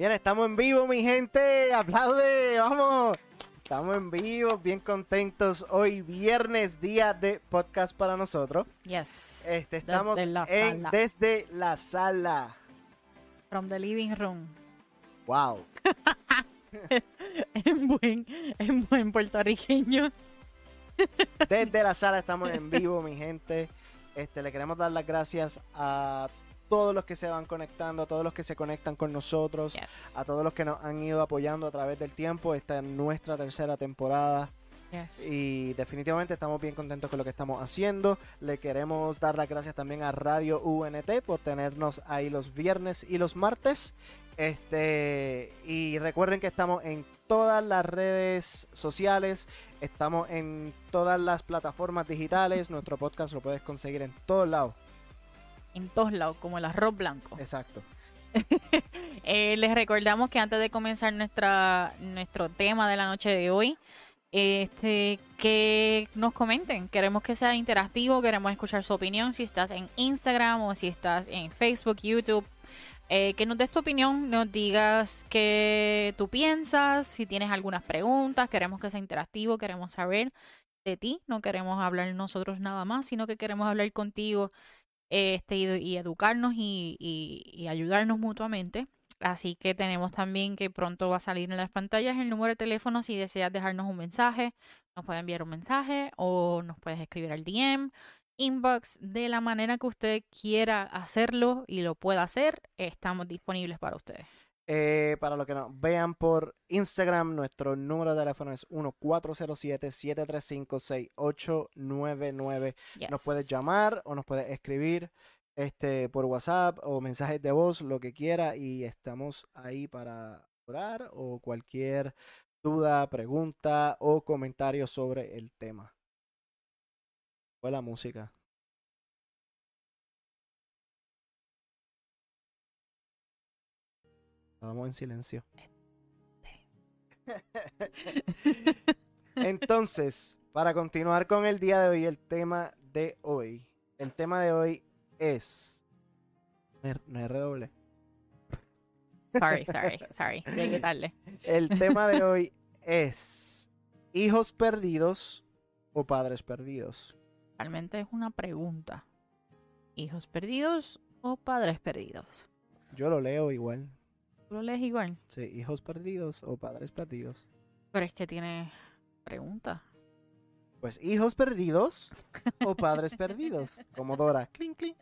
Bien, estamos en vivo, mi gente. Aplaude, vamos. Estamos en vivo, bien contentos. Hoy viernes, día de podcast para nosotros. Yes. Este, estamos Desde la en- sala. desde la sala. From the living room. Wow. En buen, en buen puertorriqueño. Desde la sala estamos en vivo, mi gente. Este, le queremos dar las gracias a todos los que se van conectando, a todos los que se conectan con nosotros, Yes. a todos los que nos han ido apoyando a través del tiempo. Esta es nuestra tercera temporada. Yes. Y definitivamente estamos bien contentos con lo que estamos haciendo. Le queremos dar las gracias también a Radio UNT por tenernos ahí los viernes y los martes. Este, y recuerden que estamos en todas las redes sociales, estamos en todas las plataformas digitales. Nuestro podcast lo puedes conseguir en todos lados. En todos lados, como el arroz blanco. Exacto. Eh, les recordamos que antes de comenzar nuestra, nuestro tema de la noche de hoy, este, que nos comenten. Queremos que sea interactivo, queremos escuchar su opinión. Si estás en Instagram o si estás en Facebook, YouTube, eh, que nos des tu opinión, nos digas qué tú piensas, si tienes algunas preguntas. Queremos que sea interactivo, queremos saber de ti. No queremos hablar nosotros nada más, sino que queremos hablar contigo este, y, educarnos y, y- y ayudarnos mutuamente. Así que tenemos también que pronto va a salir en las pantallas el número de teléfono si deseas dejarnos un mensaje. Nos puede enviar un mensaje o nos puedes escribir al DM, inbox, de la manera que usted quiera hacerlo y lo pueda hacer. Estamos disponibles para ustedes. Eh, para los que nos vean por Instagram, nuestro número de teléfono es 1407-735-6899. Nos Yes. puedes llamar o nos puedes escribir este por WhatsApp o mensajes de voz, lo que quiera, y estamos ahí para orar o cualquier duda, pregunta o comentario sobre el tema. Fue la música. Estábamos en silencio. Entonces, para continuar con el día de hoy, el tema de hoy. El tema de hoy es. No es- redoble. Sorry, sorry, sorry. Llegué tarde. El tema de hoy es. ¿Hijos perdidos o padres perdidos? Realmente es una pregunta. ¿Hijos perdidos o padres perdidos? Yo lo leo igual. ¿Tú lo lees igual? Sí, hijos perdidos o padres perdidos. Pero es que tiene pregunta. Pues hijos perdidos o padres perdidos. Como Dora. Clink, clink.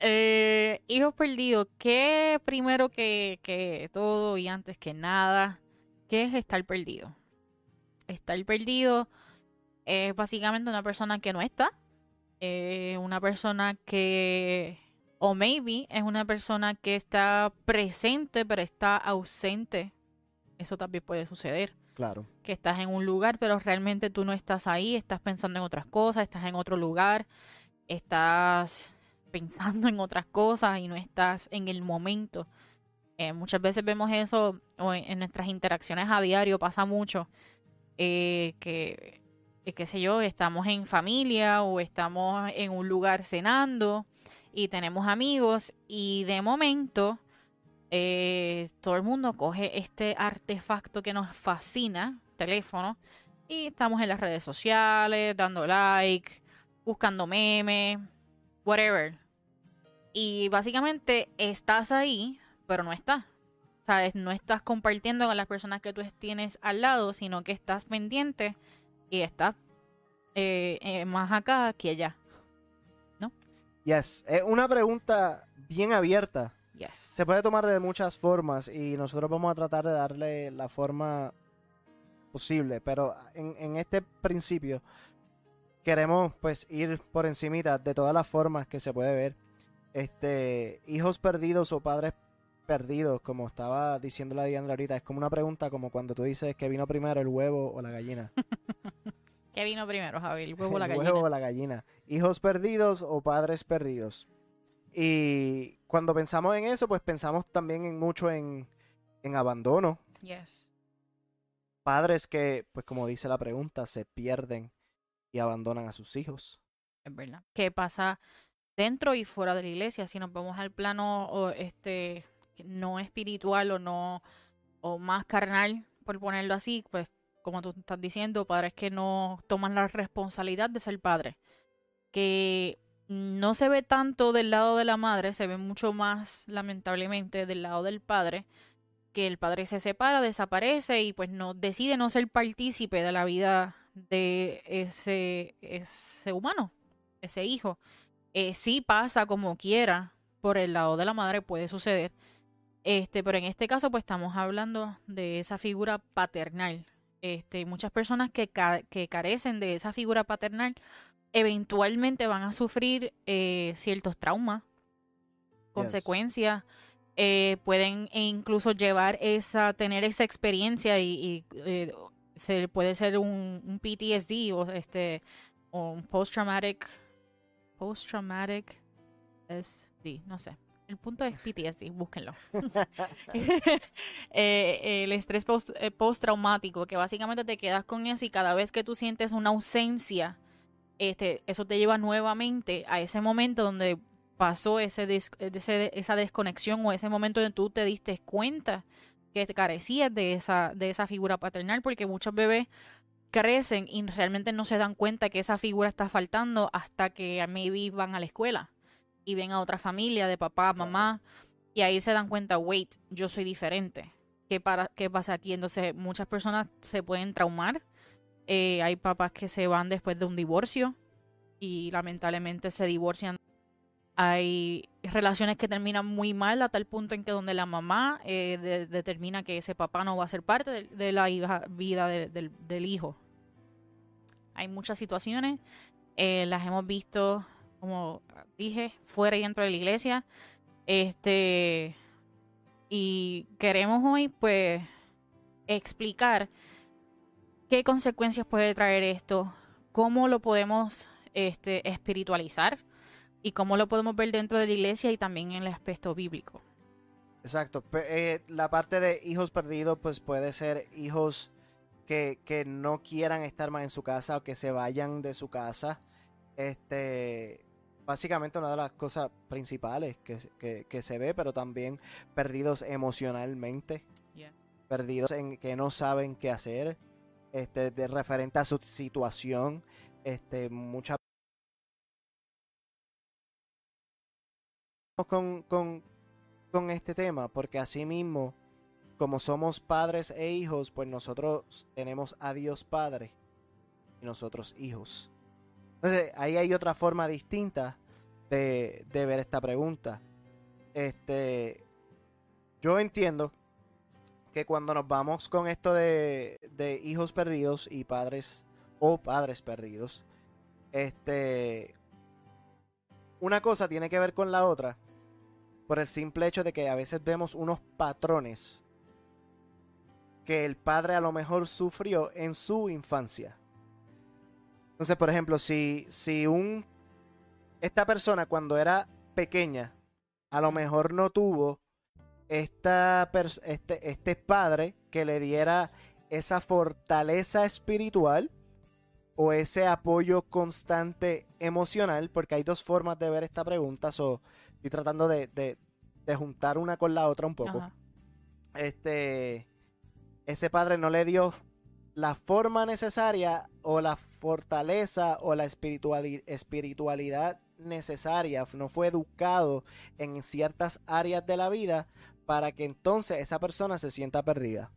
Eh, hijos perdidos, ¿qué primero que, que todo y antes que nada? ¿Qué es estar perdido? Estar perdido es básicamente una persona que no está. eh, una persona que, o maybe es una persona que está presente pero está ausente. Eso también puede suceder. Claro. que estás en un lugar, pero realmente tú no estás ahí, estás pensando en otras cosas, estás en otro lugar, estás pensando en otras cosas y no estás en el momento. Eh, muchas veces vemos eso o en, en nuestras interacciones a diario, pasa mucho, eh, que, que, qué sé yo, estamos en familia o estamos en un lugar cenando y tenemos amigos y de momento eh, todo el mundo coge este artefacto que nos fascina, teléfono, y estamos en las redes sociales, dando like, buscando memes, whatever. Y básicamente estás ahí, pero no estás. ¿Sabes? No estás compartiendo con las personas que tú tienes al lado, sino que estás pendiente y estás eh, eh, más acá que allá. Yes. Es una pregunta bien abierta. Yes. Se puede tomar de muchas formas y nosotros vamos a tratar de darle la forma posible, pero en, en este principio queremos pues ir por encimita de todas las formas que se puede ver. Este, hijos perdidos o padres perdidos, como estaba diciendo la Diandra ahorita, es como una pregunta como cuando tú dices que vino primero el huevo o la gallina. ¿Qué vino primero, Javi? ¿El huevo o la El gallina? huevo o la gallina. Hijos perdidos o padres perdidos. Y cuando pensamos en eso, pues pensamos también en mucho en, en abandono. Yes. Padres que, pues como dice la pregunta, se pierden y abandonan a sus hijos. Es verdad. ¿Qué pasa dentro y fuera de la iglesia? Si nos vamos al plano o este no espiritual o no o más carnal, por ponerlo así, pues como tú estás diciendo, padres que no toman la responsabilidad de ser padre. Que no se ve tanto del lado de la madre, se ve mucho más, lamentablemente, del lado del padre, que el padre se separa, desaparece y pues no decide no ser partícipe de la vida de ese, ese humano, ese hijo. Eh, sí pasa como quiera, por el lado de la madre puede suceder. Este, pero en este caso, pues estamos hablando de esa figura paternal. Este, muchas personas que, que carecen de esa figura paternal eventualmente van a sufrir eh, ciertos traumas, consecuencias, eh, pueden incluso llevar esa, tener esa experiencia y, eh, se puede ser un, un, PTSD o este o un post traumatic post traumatic SD, no sé. El punto es PTSD, búsquenlo. el estrés post, post-traumático, que básicamente te quedas con eso y cada vez que tú sientes una ausencia este, eso te lleva nuevamente a ese momento donde pasó ese, esa desconexión o ese momento donde tú te diste cuenta que te carecías de esa, de esa figura paternal, porque muchos bebés crecen y realmente no se dan cuenta que esa figura está faltando hasta que maybe van a la escuela y ven a otra familia de papá, mamá, y ahí se dan cuenta, wait, yo soy diferente. ¿Qué, para, qué pasa aquí? Entonces muchas personas se pueden traumar eh, hay papás que se van después de un divorcio y lamentablemente se divorcian. Hay relaciones que terminan muy mal a tal punto en que donde la mamá eh, determina que ese papá no va a ser parte de, la vida del, hijo. Hay muchas situaciones, eh, las hemos visto, como dije, fuera y dentro de la iglesia. Este, y queremos hoy, pues, explicar ¿Qué consecuencias puede traer esto? ¿Cómo lo podemos este, espiritualizar? ¿Y cómo lo podemos ver dentro de la iglesia y también en el aspecto bíblico? Exacto. Eh, la parte de hijos perdidos, pues puede ser hijos que, no quieran estar más en su casa o que se vayan de su casa. Este, básicamente una de las cosas principales que, que se ve, pero también perdidos emocionalmente. Perdidos en que no saben qué hacer este, de referente a su situación, este, mucha con, con, con este tema, porque así mismo, como somos padres e hijos, pues nosotros tenemos a Dios Padre y nosotros hijos. Entonces, ahí hay otra forma distinta de, de ver esta pregunta. Este, yo entiendo que cuando nos vamos con esto de, de hijos perdidos y padres o padres perdidos, este, una cosa tiene que ver con la otra por el simple hecho de que a veces vemos unos patrones que el padre a lo mejor sufrió en su infancia. Entonces, por ejemplo, si, si un esta persona cuando era pequeña a lo mejor no tuvo esta este, este padre que le diera esa fortaleza espiritual o ese apoyo constante emocional, porque hay dos formas de ver esta pregunta, so, estoy tratando de, de, juntar una con la otra un poco. Este, ese padre no le dio la forma necesaria o la fortaleza o la espiritualidad necesaria, no fue educado en ciertas áreas de la vida para que entonces esa persona se sienta perdida.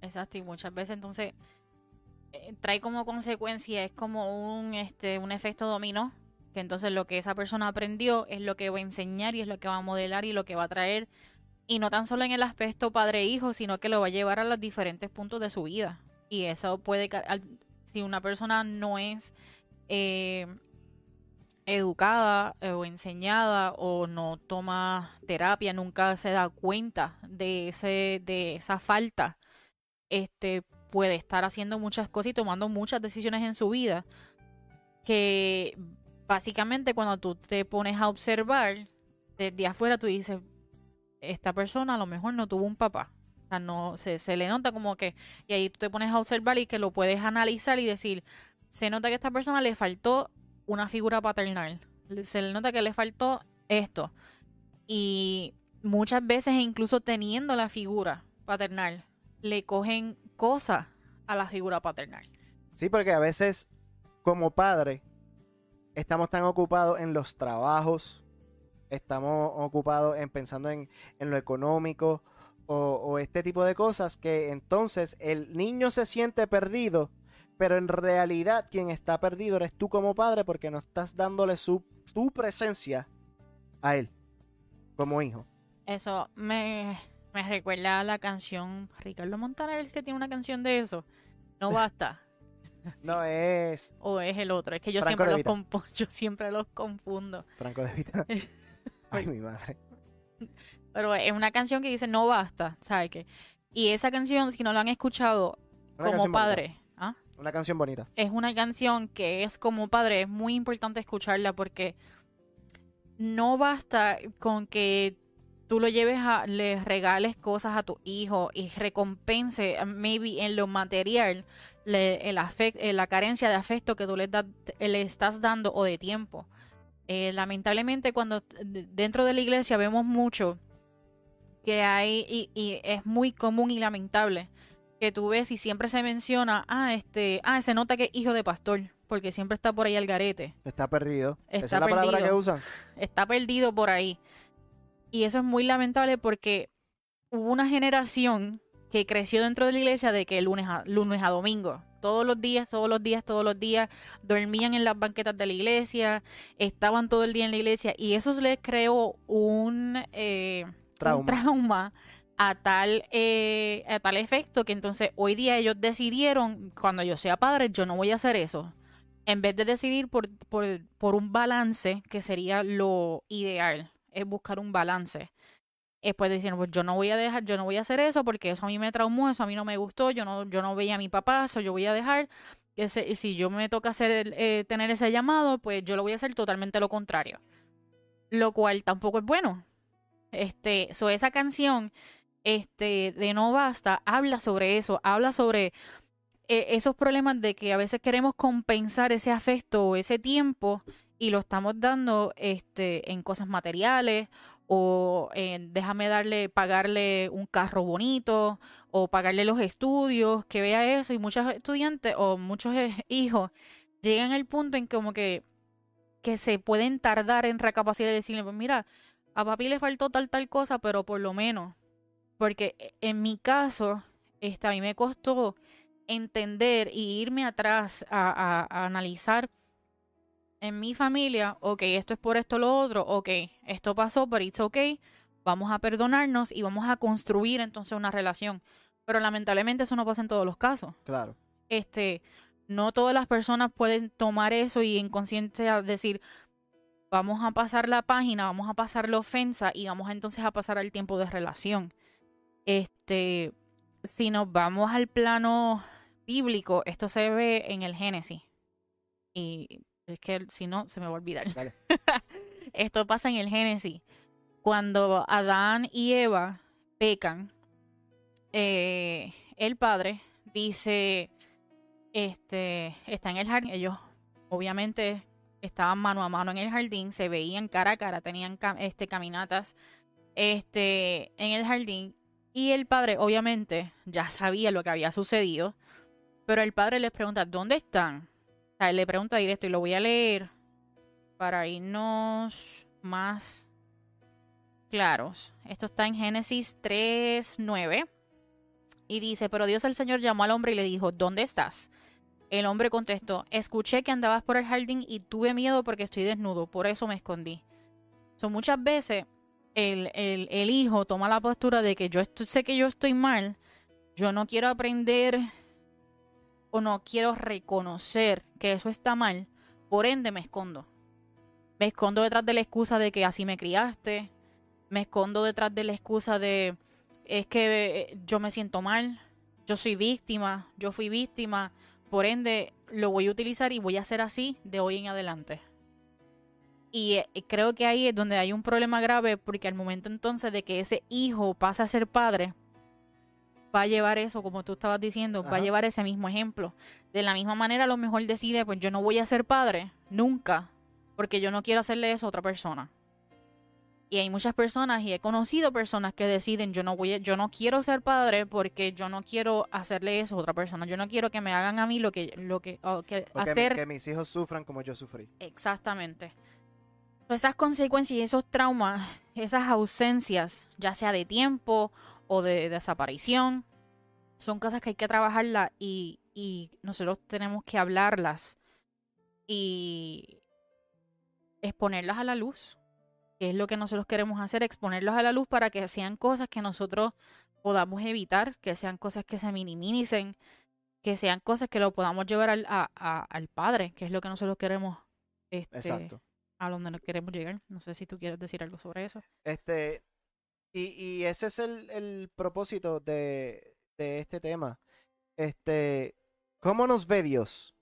Exacto, y muchas veces entonces eh, trae como consecuencia, es como un, este, un efecto dominó, que entonces lo que esa persona aprendió es lo que va a enseñar y es lo que va a modelar y lo que va a traer, y no tan solo en el aspecto padre-hijo, sino que lo va a llevar a los diferentes puntos de su vida. Y eso puede, si una persona no es eh, educada eh, o enseñada o no toma terapia, nunca se da cuenta de ese de esa falta, este puede estar haciendo muchas cosas y tomando muchas decisiones en su vida que básicamente cuando tú te pones a observar desde afuera tú dices esta persona a lo mejor no tuvo un papá. No se, se le nota como que y ahí tú te pones a observar y que lo puedes analizar y decir, se nota que a esta persona le faltó una figura paternal. Se le nota que le faltó esto. Y muchas veces incluso teniendo la figura paternal, le cogen cosas a la figura paternal. Sí, porque a veces como padre estamos tan ocupados en los trabajos, estamos ocupados en pensando en, en lo económico o, o este tipo de cosas que entonces el niño se siente perdido, pero en realidad quien está perdido eres tú como padre porque no estás dándole su, tu presencia a él como hijo. Eso me, me recuerda a la canción Ricardo Montaner, que tiene una canción de eso. No basta. No es O es el otro, es que yo Franco siempre los yo siempre los confundo. Franco de Vita. Ay, mi madre. Pero es una canción que dice no basta, ¿sabes qué? Y esa canción, si no la han escuchado Una como padre, ¿ah? Una canción bonita. es una canción que es como padre, es muy importante escucharla porque no basta con que tú lo lleves a, le regales cosas a tu hijo y recompense, maybe en lo material, le- el afect- eh, la carencia de afecto que tú le, das- le estás dando o de tiempo. Eh, lamentablemente cuando dentro de la iglesia vemos mucho que hay y, y es muy común y lamentable que tú ves y siempre se menciona, ah, este, ah, se nota que es hijo de pastor, porque siempre está por ahí al garete, Está perdido. Esa es la palabra que usan. está perdido por ahí. Y eso es muy lamentable porque hubo una generación que creció dentro de la iglesia de que lunes a, lunes a domingo, todos los días, todos los días, todos los días, dormían en las banquetas de la iglesia, estaban todo el día en la iglesia y eso les creó un, eh, un Trauma. trauma a tal, eh, a tal efecto que entonces hoy día ellos decidieron, cuando yo sea padre, yo no voy a hacer eso. En vez de decidir por, por, por un balance, que sería lo ideal, es buscar un balance. Después decir, pues yo no voy a dejar, yo no voy a hacer eso porque eso a mí me traumó, eso a mí no me gustó, yo no, yo no veía a mi papá, eso yo voy a dejar. Ese, si yo me toca hacer eh, tener ese llamado, pues yo lo voy a hacer totalmente lo contrario. Lo cual tampoco es bueno. Este, so esa canción este, de No Basta habla sobre eso, habla sobre eh, esos problemas de que a veces queremos compensar ese afecto o ese tiempo y lo estamos dando este, en cosas materiales o en déjame darle, pagarle un carro bonito o pagarle los estudios, que vea eso. Y muchos estudiantes o muchos eh, hijos llegan al punto en como que que se pueden tardar en recapacitar y decirle, pues mira, a papi le faltó tal tal cosa, pero por lo menos, porque e, en mi caso, este, a mí me costó entender y irme atrás a, a- a analizar en mi familia, ok, esto es por esto lo otro, ok, esto pasó, pero it's ok, vamos a perdonarnos y vamos a construir entonces una relación. Pero lamentablemente eso no pasa en todos los casos Claro. este, no todas las personas pueden tomar eso y en conciencia decir, vamos a pasar la página, vamos a pasar la ofensa y vamos entonces a pasar al tiempo de relación. Este, si nos vamos al plano bíblico, esto se ve en el Génesis. Y es que si no, se me va a olvidar. Esto pasa en el Génesis. Cuando Adán y Eva pecan, eh, el padre dice, este, está en el jardín, ellos obviamente estaban mano a mano en el jardín, se veían cara a cara, tenían este, caminatas este, en el jardín y el padre obviamente ya sabía lo que había sucedido, pero el padre les pregunta, ¿dónde están? O sea, él le pregunta directo y lo voy a leer para irnos más claros. Esto está en Génesis 3, 9. Y dice, pero Dios el Señor llamó al hombre y le dijo, ¿dónde estás? El hombre contestó, escuché que andabas por el jardín y tuve miedo porque estoy desnudo, por eso me escondí. Son muchas veces el, el, el hijo toma la postura de que yo sé que yo estoy mal, yo no quiero aprender o no quiero reconocer que eso está mal, por ende me escondo. Me escondo detrás de la excusa de que así me criaste, me escondo detrás de la excusa de es que eh, yo me siento mal, yo soy víctima, yo fui víctima, por ende lo voy a utilizar y voy a hacer así de hoy en adelante. Y eh, creo que ahí es donde hay un problema grave porque al momento entonces de que ese hijo pase a ser padre, va a llevar eso, como tú estabas diciendo, va a llevar ese mismo ejemplo. De la misma manera a lo mejor decide, pues yo no voy a ser padre, nunca, porque yo no quiero hacerle eso a otra persona. Y hay muchas personas y he conocido personas que deciden yo no voy, a- yo no quiero ser padre porque yo no quiero hacerle eso a otra persona. Yo no quiero que me hagan a mí lo que lo que, o que O que, hacer que mis hijos sufran como yo sufrí. Exactamente. Esas consecuencias y esos traumas, esas ausencias, ya sea de tiempo o de desaparición, son cosas que hay que trabajarlas y, y nosotros tenemos que hablarlas y exponerlas a la luz, que es lo que nosotros queremos hacer, exponerlos a la luz para que sean cosas que nosotros podamos evitar, que sean cosas que se minimicen, que sean cosas que lo podamos llevar al, a- a- al Padre, que es lo que nosotros queremos este, Exacto. a donde nos queremos llegar. No sé si tú quieres decir algo sobre eso. Este, y, y ese es el, el propósito de, de este tema. Este, ¿cómo nos ve Dios?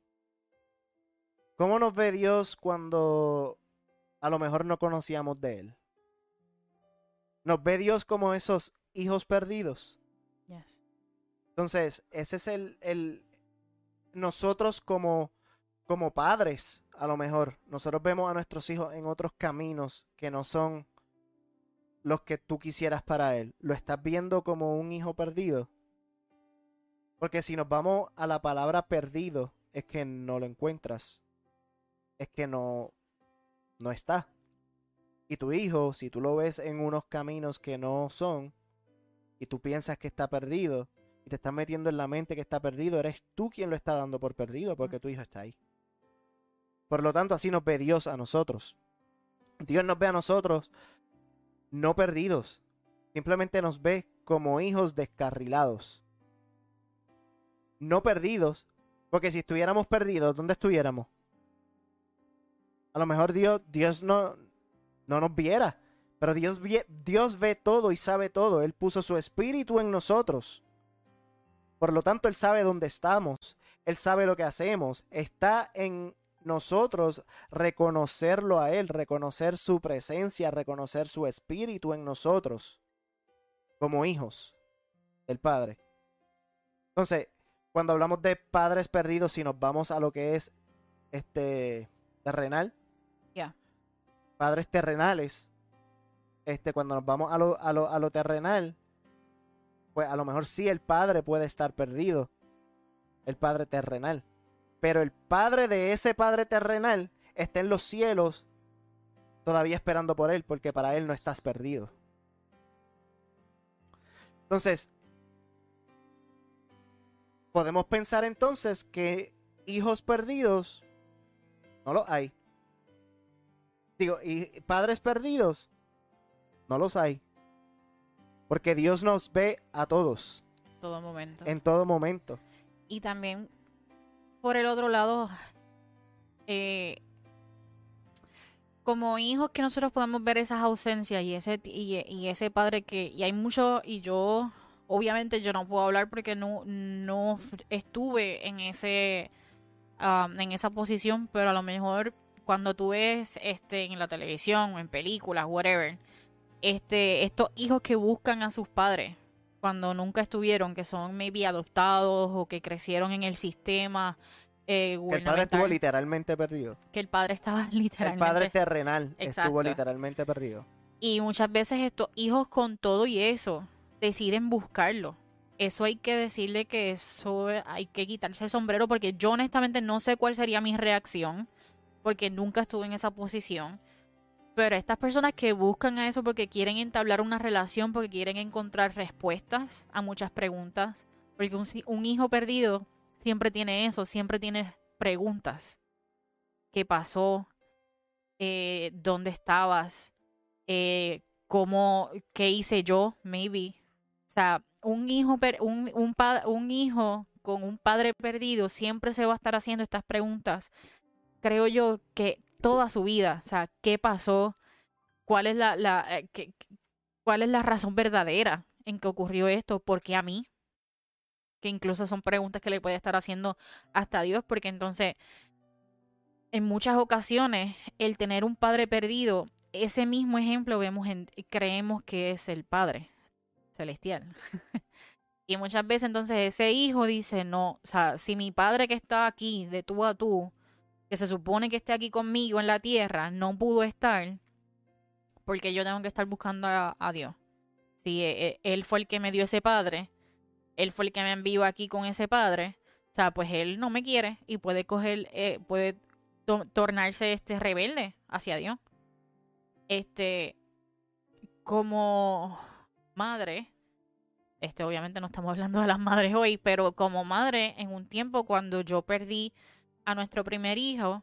¿Cómo nos ve Dios cuando a lo mejor no conocíamos de Él? ¿Nos ve Dios como esos hijos perdidos? Entonces, ese es el, el nosotros como, como padres, a lo mejor, nosotros vemos a nuestros hijos en otros caminos que no son los que tú quisieras para él. ¿Lo estás viendo como un hijo perdido? Porque si nos vamos a la palabra perdido, es que no lo encuentras. Es que no, no está. Y tu hijo, si tú lo ves en unos caminos que no son, y tú piensas que está perdido, y te estás metiendo en la mente que está perdido, eres tú quien lo está dando por perdido, porque tu hijo está ahí. Por lo tanto, así nos ve Dios a nosotros. Dios nos ve a nosotros no perdidos, simplemente nos ve como hijos descarrilados. No perdidos, porque si estuviéramos perdidos, ¿dónde estuviéramos? A lo mejor Dios, Dios no, no nos viera, pero Dios, Dios ve todo y sabe todo. Él puso su espíritu en nosotros. Por lo tanto, Él sabe dónde estamos. Él sabe lo que hacemos. Está en nosotros reconocerlo a Él, reconocer su presencia, reconocer su espíritu en nosotros como hijos del Padre. Entonces, cuando hablamos de padres perdidos, si nos vamos a lo que es este terrenal. Padres terrenales, este, cuando nos vamos a lo, a lo, a lo terrenal, pues a lo mejor sí el padre puede estar perdido, el padre terrenal. Pero el padre de ese padre terrenal está en los cielos todavía esperando por él, porque para él no estás perdido. Entonces, podemos pensar entonces que hijos perdidos no los hay. Digo, y padres perdidos no los hay. Porque Dios nos ve a todos, Todo momento. en todo momento. Y también, por el otro lado, eh, como hijos que nosotros podemos ver esas ausencias y ese, y, y ese padre que, y hay mucho, y yo, obviamente yo no puedo hablar porque no, no estuve en ese, um, en esa posición, pero a lo mejor cuando tú ves este en la televisión o en películas, whatever, este, estos hijos que buscan a sus padres cuando nunca estuvieron, que son maybe adoptados o que crecieron en el sistema eh, Que el padre estuvo literalmente perdido. que el padre estaba El literalmente padre terrenal estuvo literalmente perdido. y muchas veces estos hijos con todo y eso deciden buscarlo. Eso hay que decirle que eso hay que quitarse el sombrero porque yo honestamente no sé cuál sería mi reacción porque nunca estuve en esa posición. Pero estas personas que buscan a eso porque quieren entablar una relación, porque quieren encontrar respuestas a muchas preguntas, porque un, hijo perdido siempre tiene eso, siempre tiene preguntas. ¿Qué pasó? Eh, ¿Dónde estabas? Eh, ¿Cómo? ¿Qué hice yo? Maybe. O sea, un hijo, un, un, un hijo con un padre perdido siempre se va a estar haciendo estas preguntas. Creo yo que toda su vida, o sea, ¿qué pasó? ¿Cuál es la, la eh, qué- cuál es la razón verdadera en que ocurrió esto? ¿Por qué a mí? Que incluso son preguntas que le puede estar haciendo hasta Dios, porque entonces, en muchas ocasiones, el tener un padre perdido, ese mismo ejemplo vemos en, creemos que es el padre celestial. y muchas veces entonces ese hijo dice, no, o sea, si mi padre que está aquí de tú a tú, que se supone que esté aquí conmigo en la tierra, no pudo estar, porque yo tengo que estar buscando a, Dios. Si e- e- Él fue el que me dio ese padre, Él fue el que me envió aquí con ese padre, o sea, pues Él no me quiere y puede coger, eh, puede to- tornarse este rebelde hacia Dios. Este, como madre, este, obviamente no estamos hablando de las madres hoy, pero como madre, en un tiempo cuando yo perdí a nuestro primer hijo,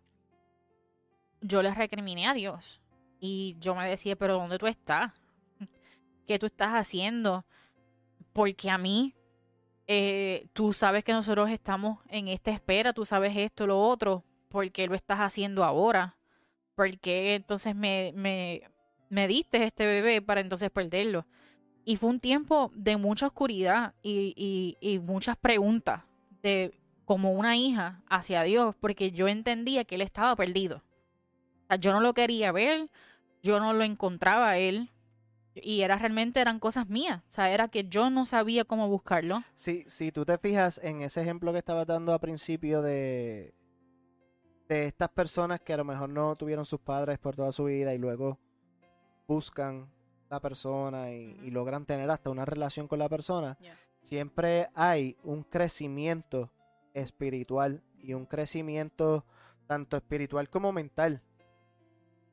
yo le recriminé a Dios. Y yo me decía, pero ¿dónde tú estás? ¿Qué tú estás haciendo? Porque a mí, eh, tú sabes que nosotros estamos en esta espera, tú sabes esto, lo otro, ¿por qué lo estás haciendo ahora? ¿Por qué entonces me, me, me diste este bebé para entonces perderlo? Y fue un tiempo de mucha oscuridad y, y, y muchas preguntas de como una hija hacia Dios, porque yo entendía que él estaba perdido. O sea, yo no lo quería ver, yo no lo encontraba a él, y era realmente eran cosas mías. O sea, era que yo no sabía cómo buscarlo. Si, si tú te fijas en ese ejemplo que estabas dando a principio de, de estas personas que a lo mejor no tuvieron sus padres por toda su vida y luego buscan la persona y, y logran tener hasta una relación con la persona, Yeah. siempre hay un crecimiento espiritual y un crecimiento tanto espiritual como mental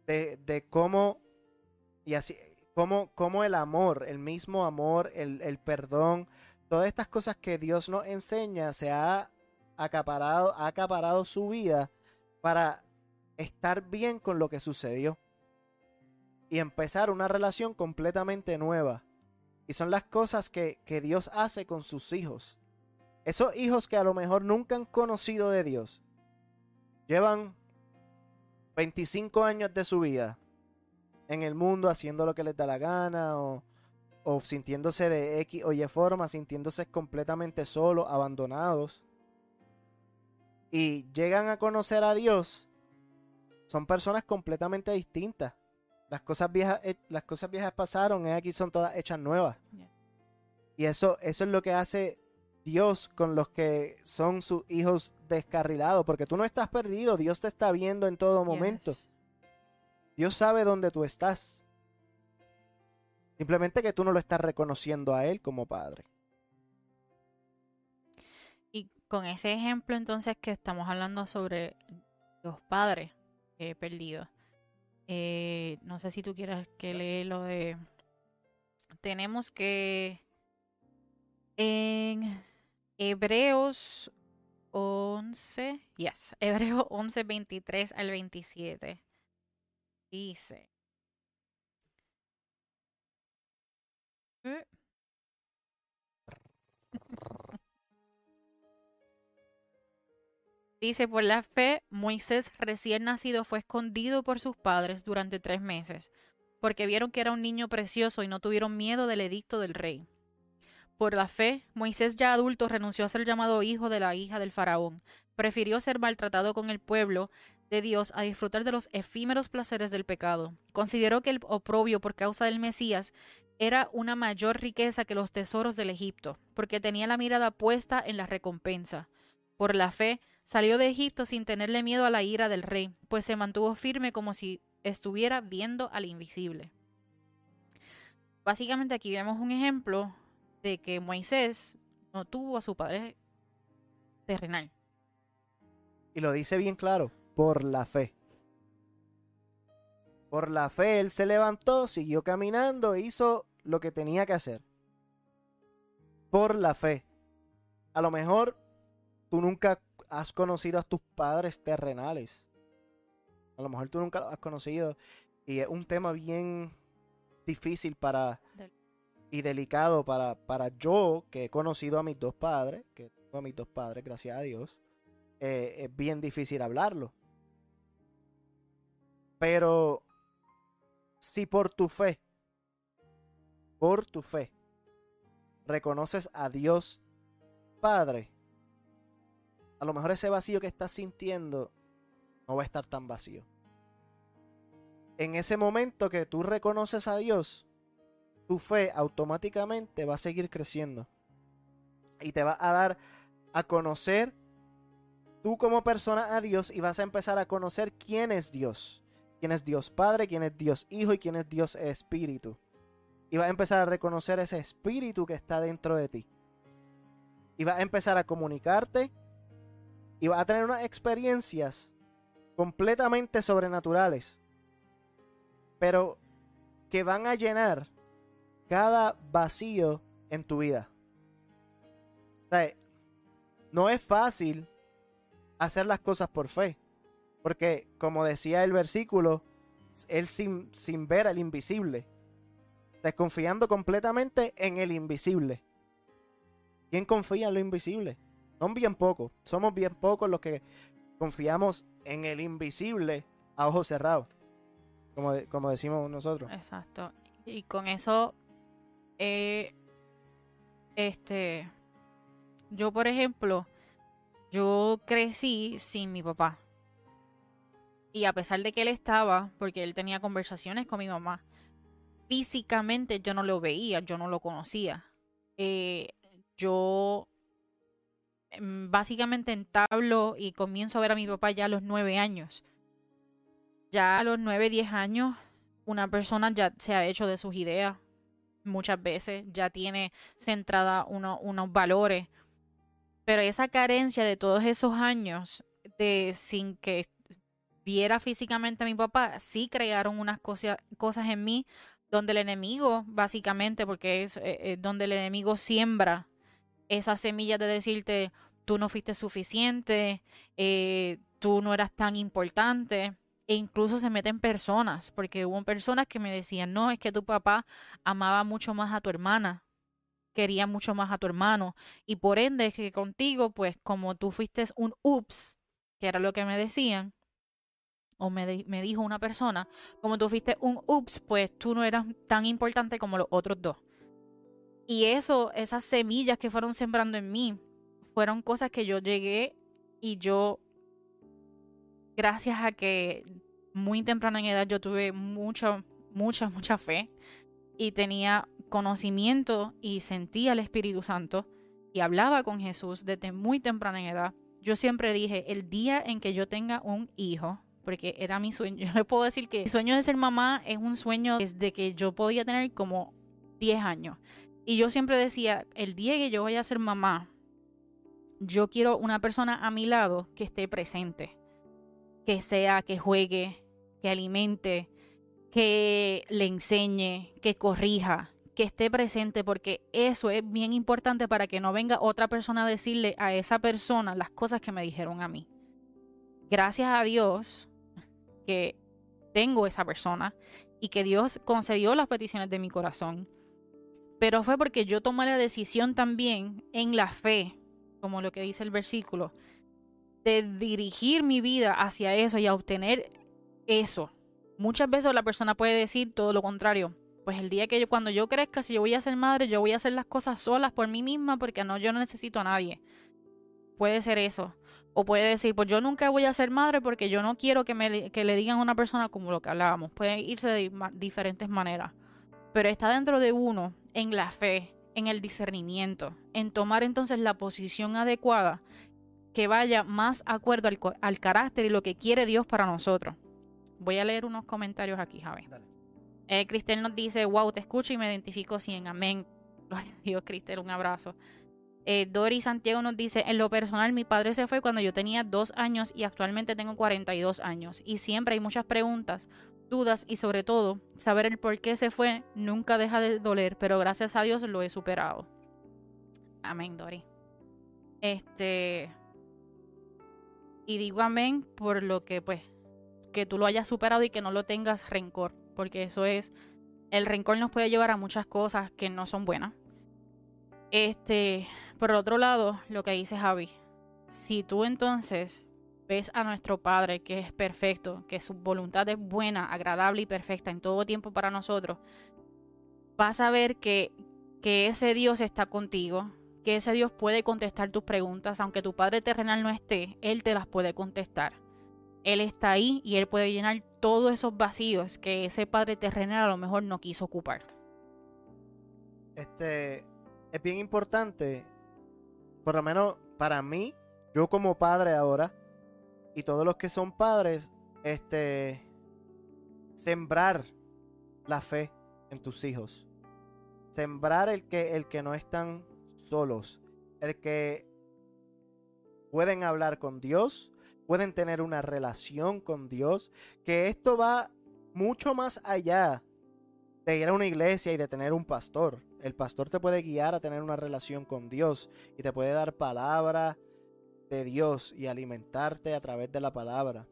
de, de cómo y así cómo, el amor, el mismo amor, el, el perdón, todas estas cosas que Dios nos enseña se ha acaparado, ha acaparado su vida para estar bien con lo que sucedió y empezar una relación completamente nueva. Y son las cosas que, que Dios hace con sus hijos. Esos hijos que a lo mejor nunca han conocido de Dios. Llevan 25 años de su vida en el mundo haciendo lo que les da la gana o, o sintiéndose de X o Y forma, sintiéndose completamente solos, abandonados. Y llegan a conocer a Dios. Son personas completamente distintas. Las cosas viejas, eh, las cosas viejas pasaron, eh, aquí son todas hechas nuevas. Yeah. Y eso, eso es lo que hace Dios con los que son sus hijos descarrilados, porque tú no estás perdido, Dios te está viendo en todo momento. Yes. Dios sabe dónde tú estás. Simplemente que tú no lo estás reconociendo a Él como Padre. Y con ese ejemplo entonces que estamos hablando sobre los padres que he perdido. eh, no sé si tú quieras que lee lo de... Tenemos que... En Hebreos 11... Yes, Hebreos 11, 23 al 27. Dice... Eh, Dice, por la fe, Moisés recién nacido fue escondido por sus padres durante tres meses, porque vieron que era un niño precioso y no tuvieron miedo del edicto del rey. Por la fe, Moisés ya adulto renunció a ser llamado hijo de la hija del faraón, prefirió ser maltratado con el pueblo de Dios a disfrutar de los efímeros placeres del pecado. Consideró que el oprobio por causa del Mesías era una mayor riqueza que los tesoros del Egipto, porque tenía la mirada puesta en la recompensa. Por la fe, salió de Egipto sin tenerle miedo a la ira del rey, pues se mantuvo firme como si estuviera viendo al invisible. Básicamente aquí vemos un ejemplo de que Moisés no tuvo a su padre terrenal. Y lo dice bien claro, por la fe. Por la fe él se levantó, siguió caminando, e hizo lo que tenía que hacer. Por la fe. A lo mejor tú nunca has conocido a tus padres terrenales. A lo mejor tú nunca los has conocido. Y es un tema bien difícil para y delicado para, para yo que he conocido a mis dos padres, que tengo a mis dos padres, gracias a Dios. eh, es bien difícil hablarlo. Pero si por tu fe, por tu fe, reconoces a Dios Padre, a lo mejor ese vacío que estás sintiendo no va a estar tan vacío. En ese momento que tú reconoces a Dios, tu fe automáticamente va a seguir creciendo. Y te va a dar a conocer tú como persona a Dios y vas a empezar a conocer quién es Dios. quién es Dios Padre, quién es Dios Hijo y quién es Dios Espíritu. Y vas a empezar a reconocer ese espíritu que está dentro de ti. Y vas a empezar a comunicarte y vas a tener unas experiencias completamente sobrenaturales. Pero que van a llenar cada vacío en tu vida. O sea, no es fácil hacer las cosas por fe. Porque, como decía el versículo, él sin, sin ver al invisible. Desconfiando completamente en el invisible. ¿Quién confía en lo invisible? Son bien pocos. Somos bien pocos los que confiamos en el invisible a ojos cerrados. Como, como decimos nosotros. Exacto. Y con eso, eh, este, yo por ejemplo, yo crecí sin mi papá. Y a pesar de que él estaba, porque él tenía conversaciones con mi mamá, físicamente yo no lo veía, yo no lo conocía. Eh, yo mm, básicamente entablo y comienzo a ver a mi papá ya a los nueve años. Ya a los nueve, diez años, una persona ya se ha hecho de sus ideas muchas veces, ya tiene centrada unos valores. Pero esa carencia de todos esos años de sin que viera físicamente a mi papá, sí crearon unas cosas, cosas en mí donde el enemigo, básicamente, porque es eh, eh, donde el enemigo siembra esas semillas de decirte, tú no fuiste suficiente, eh, tú no eras tan importante. E incluso se meten personas, porque hubo personas que me decían, no, es que tu papá amaba mucho más a tu hermana, quería mucho más a tu hermano, y por ende es que contigo, pues como tú fuiste un ups, que era lo que me decían, o me, me dijo una persona, como tú fuiste un ups, pues tú no eras tan importante como los otros dos. Y eso, esas semillas que fueron sembrando en mí, fueron cosas que yo llegué y yo, gracias a que muy temprano en edad yo tuve mucha, mucha, mucha fe y tenía conocimiento y sentía el Espíritu Santo y hablaba con Jesús desde muy temprana en edad. Yo siempre dije, el día en que yo tenga un hijo, porque era mi sueño. Yo le puedo decir que el sueño de ser mamá es un sueño desde que yo podía tener como 10 años. Y yo siempre decía, el día que yo vaya a ser mamá, yo quiero una persona a mi lado que esté presente, que sea, que juegue, que alimente, que le enseñe, que corrija, que esté presente, porque eso es bien importante para que no venga otra persona a decirle a esa persona las cosas que me dijeron a mí. Gracias a Dios, que tengo esa persona y que Dios concedió las peticiones de mi corazón. Pero fue porque yo tomé la decisión también en la fe, como lo que dice el versículo, de dirigir mi vida hacia eso y a obtener eso. Muchas veces la persona puede decir todo lo contrario. Pues el día que yo, cuando yo crezca, si yo voy a ser madre, yo voy a hacer las cosas solas por mí misma porque no, yo no necesito a nadie. Puede ser eso. O puede decir, pues yo nunca voy a ser madre porque yo no quiero que, me, que le digan a una persona como lo que hablábamos. Puede irse de diferentes maneras. Pero está dentro de uno en la fe, en el discernimiento, en tomar entonces la posición adecuada que vaya más acuerdo al, al carácter y lo que quiere Dios para nosotros. Voy a leer unos comentarios aquí, Javi. Eh, Cristel nos dice, wow, te escucho y me identifico 100. Amén. Gloria a Dios, Cristel, un abrazo. Eh, Dori Santiago nos dice, en lo personal mi padre se fue cuando yo tenía dos años y actualmente tengo 42 años. Y siempre hay muchas preguntas, dudas y sobre todo saber el por qué se fue nunca deja de doler, pero gracias a Dios lo he superado. Amén, Dori. Este... Y digo amén por lo que pues que tú lo hayas superado y que no lo tengas rencor, porque eso es el rencor nos puede llevar a muchas cosas que no son buenas. Este, por otro lado, lo que dice Javi, si tú entonces ves a nuestro Padre que es perfecto, que su voluntad es buena, agradable y perfecta en todo tiempo para nosotros, vas a ver que, que ese Dios está contigo, que ese Dios puede contestar tus preguntas, aunque tu Padre terrenal no esté, Él te las puede contestar. Él está ahí y Él puede llenar todos esos vacíos que ese Padre terrenal a lo mejor no quiso ocupar. Este es bien importante por lo menos para mí, yo como padre ahora, y todos los que son padres, este, sembrar la fe en tus hijos. Sembrar el que, el que no están solos, el que pueden hablar con Dios, pueden tener una relación con Dios, que esto va mucho más allá de ir a una iglesia y de tener un pastor. El pastor te puede guiar a tener una relación con Dios y te puede dar palabra de Dios y alimentarte a través de la palabra.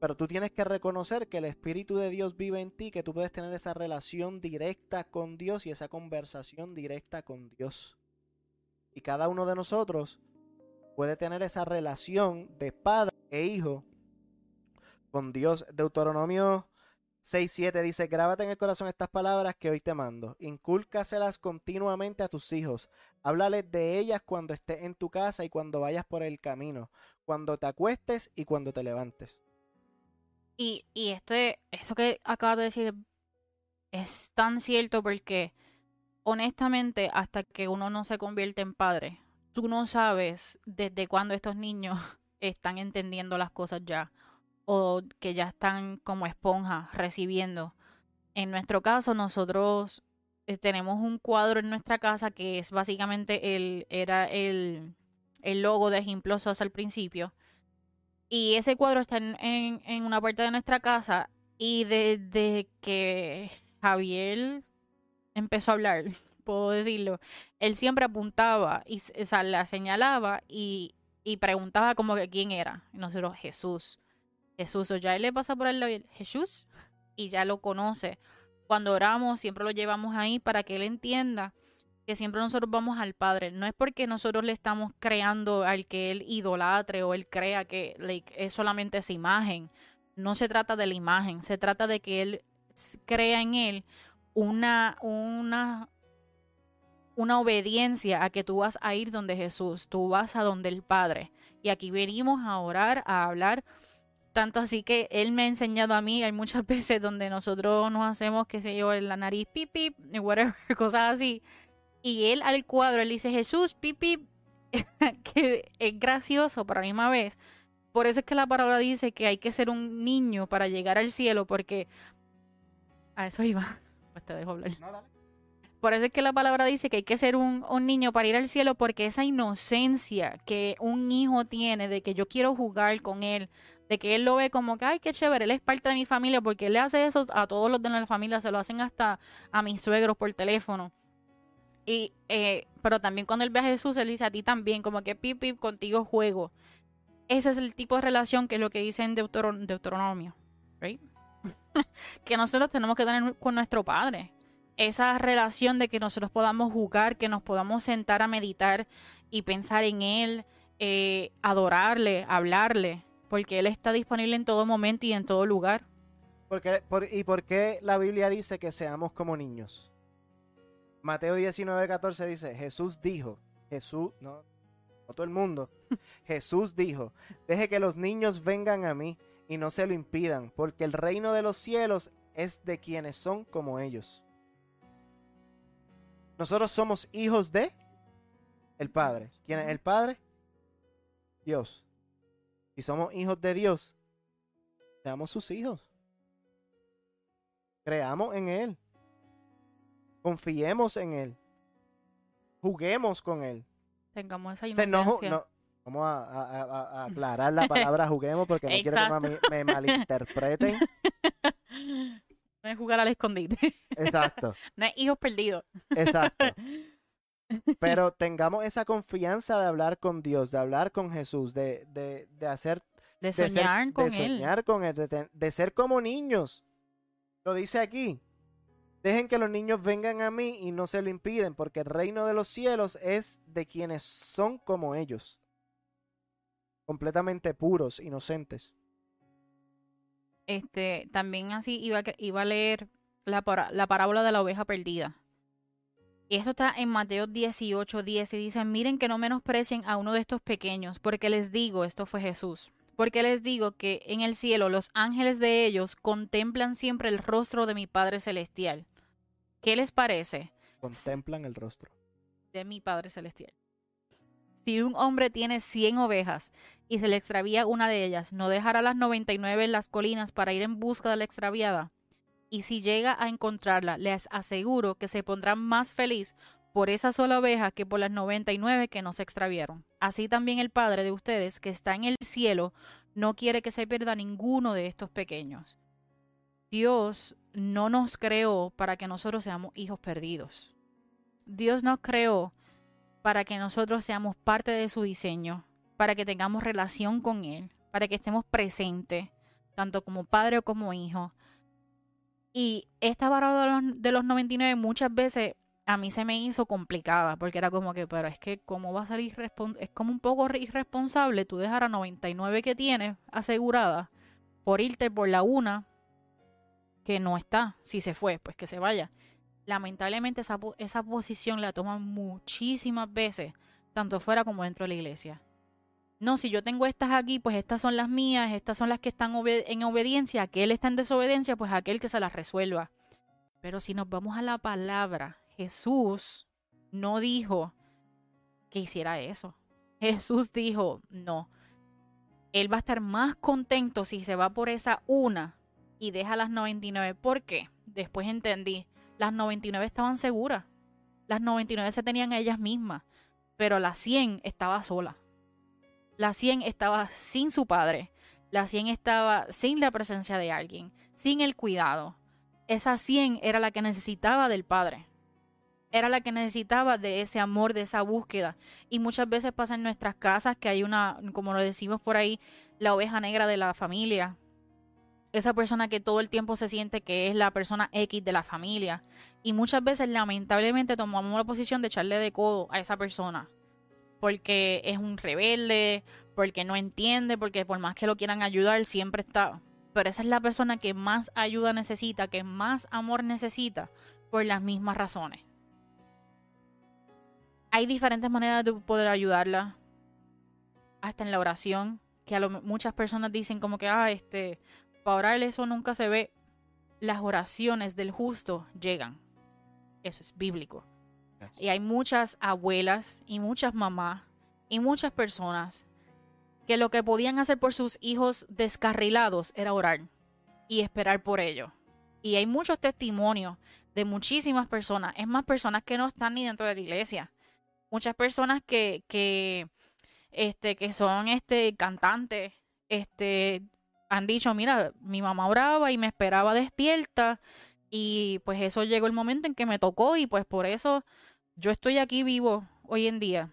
Pero tú tienes que reconocer que el Espíritu de Dios vive en ti, que tú puedes tener esa relación directa con Dios y esa conversación directa con Dios. Y cada uno de nosotros puede tener esa relación de padre e hijo con Dios. Deuteronomio 6.7 dice, grábate en el corazón estas palabras que hoy te mando, incúlcaselas continuamente a tus hijos, háblales de ellas cuando estés en tu casa y cuando vayas por el camino, cuando te acuestes y cuando te levantes. Y, y este, eso que acabas de decir es tan cierto porque honestamente hasta que uno no se convierte en padre, tú no sabes desde cuándo estos niños están entendiendo las cosas ya o que ya están como esponja recibiendo. En nuestro caso, nosotros eh, tenemos un cuadro en nuestra casa que es básicamente el, era el, el logo de Gimplosos al principio. Y ese cuadro está en, en, una parte de nuestra casa. Y desde que Javier empezó a hablar, puedo decirlo, él siempre apuntaba y o la señalaba y, y preguntaba como que quién era. Y nosotros, Jesús. Jesús, o ya él le pasa por el Jesús y ya lo conoce. Cuando oramos, siempre lo llevamos ahí para que él entienda que siempre nosotros vamos al Padre. No es porque nosotros le estamos creando al que él idolatre o él crea que es solamente esa imagen. No se trata de la imagen, se trata de que él crea en él una, una, una obediencia a que tú vas a ir donde Jesús, tú vas a donde el Padre. Y aquí venimos a orar, a hablar tanto así que él me ha enseñado a mí, hay muchas veces donde nosotros nos hacemos, qué sé yo, en la nariz, pip, pip, whatever, cosas así. Y él al cuadro, él dice, Jesús, pip, pip, que es gracioso, pero a la misma vez. Por eso es que la palabra dice que hay que ser un niño para llegar al cielo, porque a eso iba. Pues te dejo hablar. Por eso es que la palabra dice que hay que ser un, un, niño para ir al cielo, porque esa inocencia que un hijo tiene de que yo quiero jugar con él, de que él lo ve como que, ay, qué chévere, él es parte de mi familia, porque él le hace eso a todos los de la familia, se lo hacen hasta a mis suegros por teléfono. Y, eh, pero también cuando él ve a Jesús, él dice a ti también, como que pip, pip, contigo juego. Ese es el tipo de relación que es lo que dice en Deuteronomio, right? que nosotros tenemos que tener con nuestro Padre. Esa relación de que nosotros podamos jugar, que nos podamos sentar a meditar y pensar en Él, eh, adorarle, hablarle porque Él está disponible en todo momento y en todo lugar. ¿Y por qué la Biblia dice que seamos como niños? Mateo 19, 14 dice, Jesús dijo, Jesús, no, no todo el mundo, Jesús dijo, deje que los niños vengan a mí y no se lo impidan, porque el reino de los cielos es de quienes son como ellos. Nosotros somos hijos de el Padre. ¿Quién es el Padre? Dios. Si somos hijos de Dios, seamos sus hijos. Creamos en Él. Confiemos en Él. Juguemos con Él. Tengamos esa inocencia. Vamos a, aclarar la palabra juguemos porque no quiero que me, malinterpreten. No es jugar al escondite. Exacto. No es hijos perdidos. Exacto. Pero tengamos esa confianza de hablar con Dios, de hablar con Jesús, de, de, de hacer... De soñar con Él. De soñar con Él, de, ser como niños. Lo dice aquí. Dejen que los niños vengan a mí y no se lo impiden, porque el reino de los cielos es de quienes son como ellos. Completamente puros, inocentes. Este, también así iba, iba a leer la, la parábola de la oveja perdida. Y esto está en Mateo 18, 10 y dice, miren que no menosprecien a uno de estos pequeños, porque les digo, esto fue Jesús, porque les digo que en el cielo los ángeles de ellos contemplan siempre el rostro de mi Padre Celestial. ¿Qué les parece? Contemplan el rostro. De mi Padre Celestial. Si un hombre tiene 100 ovejas y se le extravía una de ellas, ¿no dejará las 99 en las colinas para ir en busca de la extraviada? Y si llega a encontrarla, les aseguro que se pondrá más feliz por esa sola oveja que por las 99 que no se extravieron. Así también el Padre de ustedes, que está en el cielo, no quiere que se pierda ninguno de estos pequeños. Dios no nos creó para que nosotros seamos hijos perdidos. Dios nos creó para que nosotros seamos parte de su diseño, para que tengamos relación con Él, para que estemos presentes, tanto como padre o como hijo. Y esta barra de los, de los 99 muchas veces a mí se me hizo complicada, porque era como que, pero es que, ¿cómo va a salir? Es como un poco irresponsable tú dejar a 99 que tienes asegurada por irte por la una que no está. Si se fue, pues que se vaya. Lamentablemente esa, esa posición la toman muchísimas veces, tanto fuera como dentro de la iglesia. No, si yo tengo estas aquí, pues estas son las mías, estas son las que están en obediencia, aquel está en desobediencia, pues aquel que se las resuelva. Pero si nos vamos a la palabra, Jesús no dijo que hiciera eso. Jesús dijo, no, él va a estar más contento si se va por esa una y deja las 99. ¿Por qué? Después entendí. Las 99 estaban seguras. Las 99 se tenían a ellas mismas. Pero la 100 estaba sola. La 100 estaba sin su padre. La 100 estaba sin la presencia de alguien. Sin el cuidado. Esa 100 era la que necesitaba del padre. Era la que necesitaba de ese amor, de esa búsqueda. Y muchas veces pasa en nuestras casas que hay una, como lo decimos por ahí, la oveja negra de la familia, esa persona que todo el tiempo se siente que es la persona X de la familia. Y muchas veces, lamentablemente, tomamos la posición de echarle de codo a esa persona. Porque es un rebelde, porque no entiende, porque por más que lo quieran ayudar, siempre está. Pero esa es la persona que más ayuda necesita, que más amor necesita, por las mismas razones. Hay diferentes maneras de poder ayudarla. Hasta en la oración, que a lo, muchas personas dicen como que, ah, este, para orar eso nunca se ve. Las oraciones del justo llegan. Eso es bíblico. Y hay muchas abuelas y muchas mamás y muchas personas que lo que podían hacer por sus hijos descarrilados era orar y esperar por ellos. Y hay muchos testimonios de muchísimas personas, es más personas que no están ni dentro de la iglesia. Muchas personas que, que, este, que son este, cantantes, este, han dicho, mira, mi mamá oraba y me esperaba despierta y pues eso llegó el momento en que me tocó y pues por eso yo estoy aquí vivo hoy en día.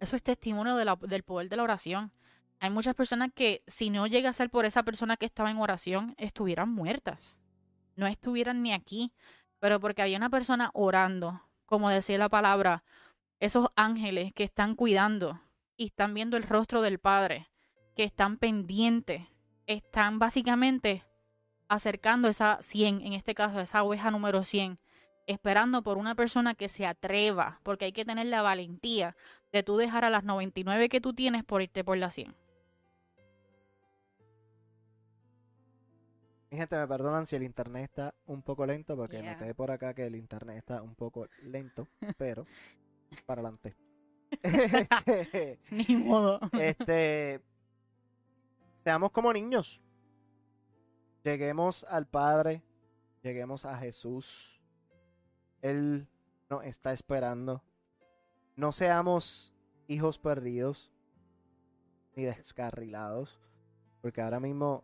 Eso es testimonio del poder de la oración. Hay muchas personas que si no llega a ser por esa persona que estaba en oración, estuvieran muertas. No estuvieran ni aquí, pero porque había una persona orando, como decía la palabra, esos ángeles que están cuidando y están viendo el rostro del Padre, que están pendientes están básicamente acercando esa 100, en este caso esa oveja número 100, esperando por una persona que se atreva, porque hay que tener la valentía de tú dejar a las 99 que tú tienes por irte por la 100. Mi gente, me perdonan si el internet está un poco lento, porque noté por acá que el internet está un poco lento, pero para adelante. Ni modo. Este, Seamos como niños. Lleguemos al Padre, lleguemos a Jesús. Él nos está esperando. No seamos hijos perdidos ni descarrilados. Porque ahora mismo,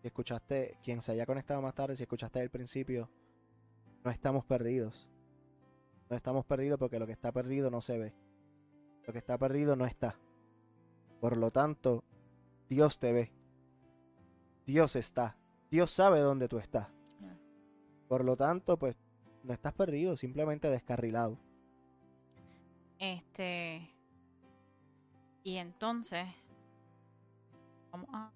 si escuchaste, quien se haya conectado más tarde, si escuchaste el principio, no estamos perdidos. No estamos perdidos porque lo que está perdido no se ve. Lo que está perdido no está. Por lo tanto, Dios te ve. Dios está. Dios sabe dónde tú estás. Por lo tanto, pues no estás perdido, simplemente descarrilado. Este. Y entonces. Vamos a.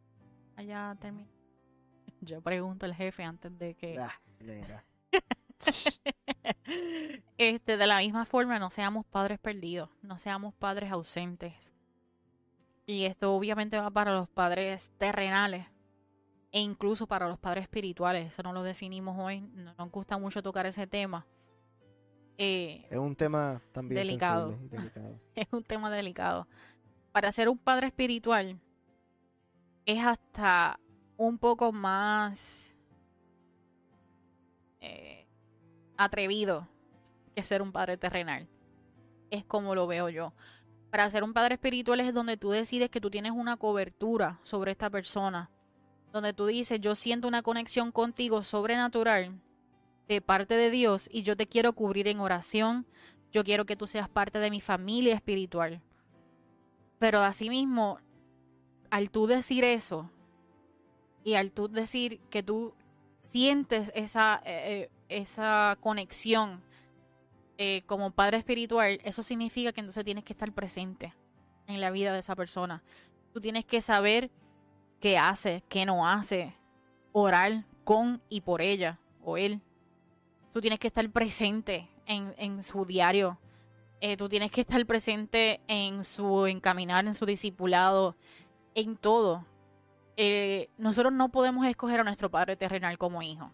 Allá terminar. Yo pregunto al jefe antes de que. Ah, este, de la misma forma, no seamos padres perdidos, no seamos padres ausentes. Y esto obviamente va para los padres terrenales e incluso para los padres espirituales. Eso no lo definimos hoy. No nos gusta mucho tocar ese tema. Eh, Es un tema también Delicado. sensible y delicado. es un tema delicado. Para ser un padre espiritual es hasta un poco más eh, atrevido que ser un padre terrenal. Es como lo veo yo. Para ser un padre espiritual es donde tú decides que tú tienes una cobertura sobre esta persona. Donde tú dices, yo siento una conexión contigo sobrenatural de parte de Dios y yo te quiero cubrir en oración. Yo quiero que tú seas parte de mi familia espiritual. Pero asimismo, al tú decir eso y al tú decir que tú sientes esa, eh, eh, esa conexión eh, como padre espiritual, eso significa que entonces tienes que estar presente en la vida de esa persona. Tú tienes que saber qué hace, qué no hace, orar con y por ella o él. Tú tienes que estar presente en, en su diario. Eh, tú tienes que estar presente en su encaminar, en su discipulado, en todo. Eh, nosotros no podemos escoger a nuestro padre terrenal como hijo.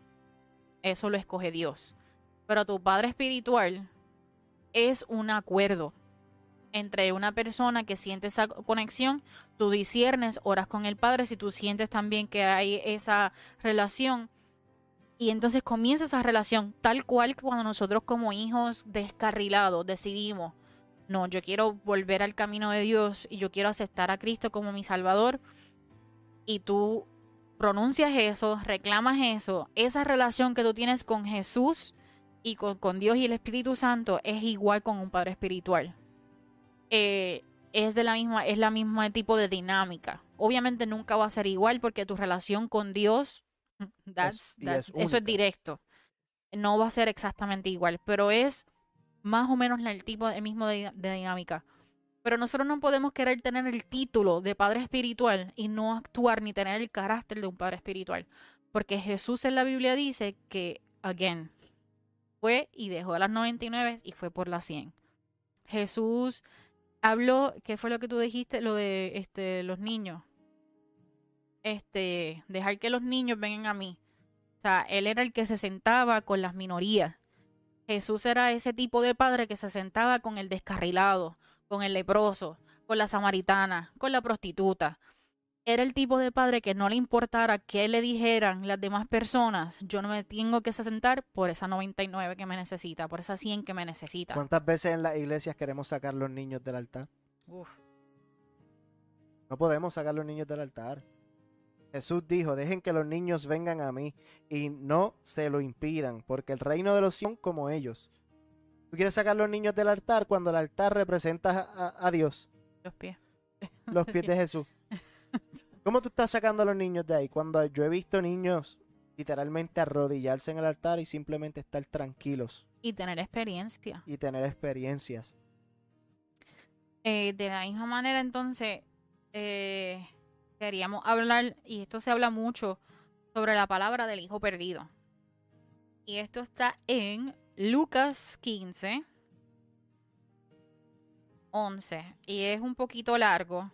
Eso lo escoge Dios. Pero tu padre espiritual es un acuerdo entre una persona que siente esa conexión, tú disiernes, oras con el Padre, si tú sientes también que hay esa relación, y entonces comienza esa relación tal cual cuando nosotros como hijos descarrilados decidimos, no, yo quiero volver al camino de Dios y yo quiero aceptar a Cristo como mi Salvador, y tú pronuncias eso, reclamas eso, esa relación que tú tienes con Jesús y con, con Dios y el Espíritu Santo es igual con un Padre espiritual eh, es de la misma, es la misma tipo de dinámica. Obviamente nunca va a ser igual porque tu relación con Dios, that's- y that's- es eso es directo. No va a ser exactamente igual, pero es más o menos el tipo de mismo de, de dinámica. Pero nosotros no podemos querer tener el título de padre espiritual y no actuar ni tener el carácter de un padre espiritual. Porque Jesús en la Biblia dice que, again, y dejó las 99 y fue por las 100. Jesús habló, ¿qué fue lo que tú dijiste? Lo de este, los niños. Este, dejar que los niños vengan a mí. O sea, él era el que se sentaba con las minorías. Jesús era ese tipo de padre que se sentaba con el descarrilado, con el leproso, con la samaritana, con la prostituta. Era el tipo de padre que no le importara qué le dijeran las demás personas. Yo no me tengo que sentar por esa 99 que me necesita, por esa 100 que me necesita. ¿Cuántas veces en las iglesias queremos sacar los niños del altar? Uf. No podemos sacar los niños del altar. Jesús dijo, dejen que los niños vengan a mí y no se lo impidan, porque el reino de los cielos son como ellos. ¿Tú quieres sacar los niños del altar cuando el altar representa a, a- a Dios, Los pies. los pies de Jesús? ¿Cómo tú estás sacando a los niños de ahí? Cuando yo he visto niños literalmente arrodillarse en el altar y simplemente estar tranquilos Y tener experiencia. y tener experiencias. Eh, de la misma manera, entonces, eh, queríamos hablar, y esto se habla mucho, sobre la palabra del hijo perdido. Y esto está en Lucas 15, 11. Y es un poquito largo.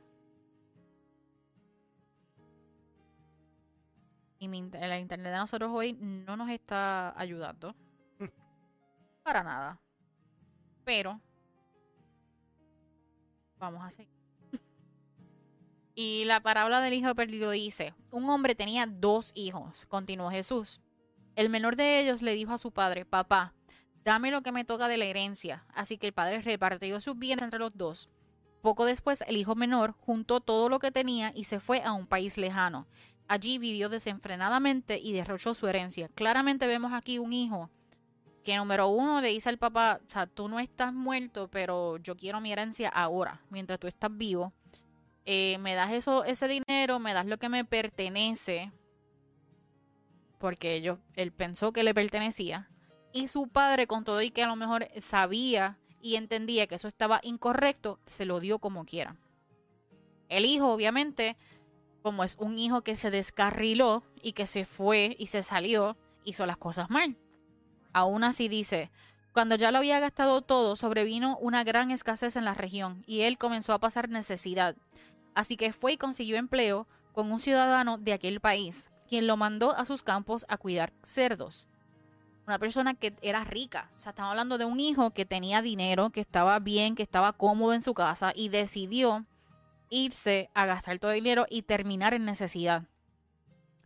Y mi la internet de nosotros hoy no nos está ayudando. Para nada. Pero Vamos a seguir. Y la parábola del hijo perdido dice, un hombre tenía dos hijos, continuó Jesús. El menor de ellos le dijo a su padre, papá, dame lo que me toca de la herencia. Así que el padre repartió sus bienes entre los dos. Poco después, el hijo menor juntó todo lo que tenía y se fue a un país lejano. Allí vivió desenfrenadamente y derrochó su herencia. Claramente vemos aquí un hijo que número uno le dice al papá, o sea, tú no estás muerto, pero yo quiero mi herencia ahora, mientras tú estás vivo. Eh, me das eso, ese dinero, me das lo que me pertenece, porque ellos, él pensó que le pertenecía. Y su padre, con todo y que a lo mejor sabía y entendía que eso estaba incorrecto, se lo dio como quiera. El hijo, obviamente, como es un hijo que se descarriló y que se fue y se salió, hizo las cosas mal. Aún así dice, cuando ya lo había gastado todo, sobrevino una gran escasez en la región y él comenzó a pasar necesidad. Así que fue y consiguió empleo con un ciudadano de aquel país, quien lo mandó a sus campos a cuidar cerdos. una persona que era rica. O sea, estamos hablando de un hijo que tenía dinero, que estaba bien, que estaba cómodo en su casa y decidió irse a gastar todo el dinero y terminar en necesidad.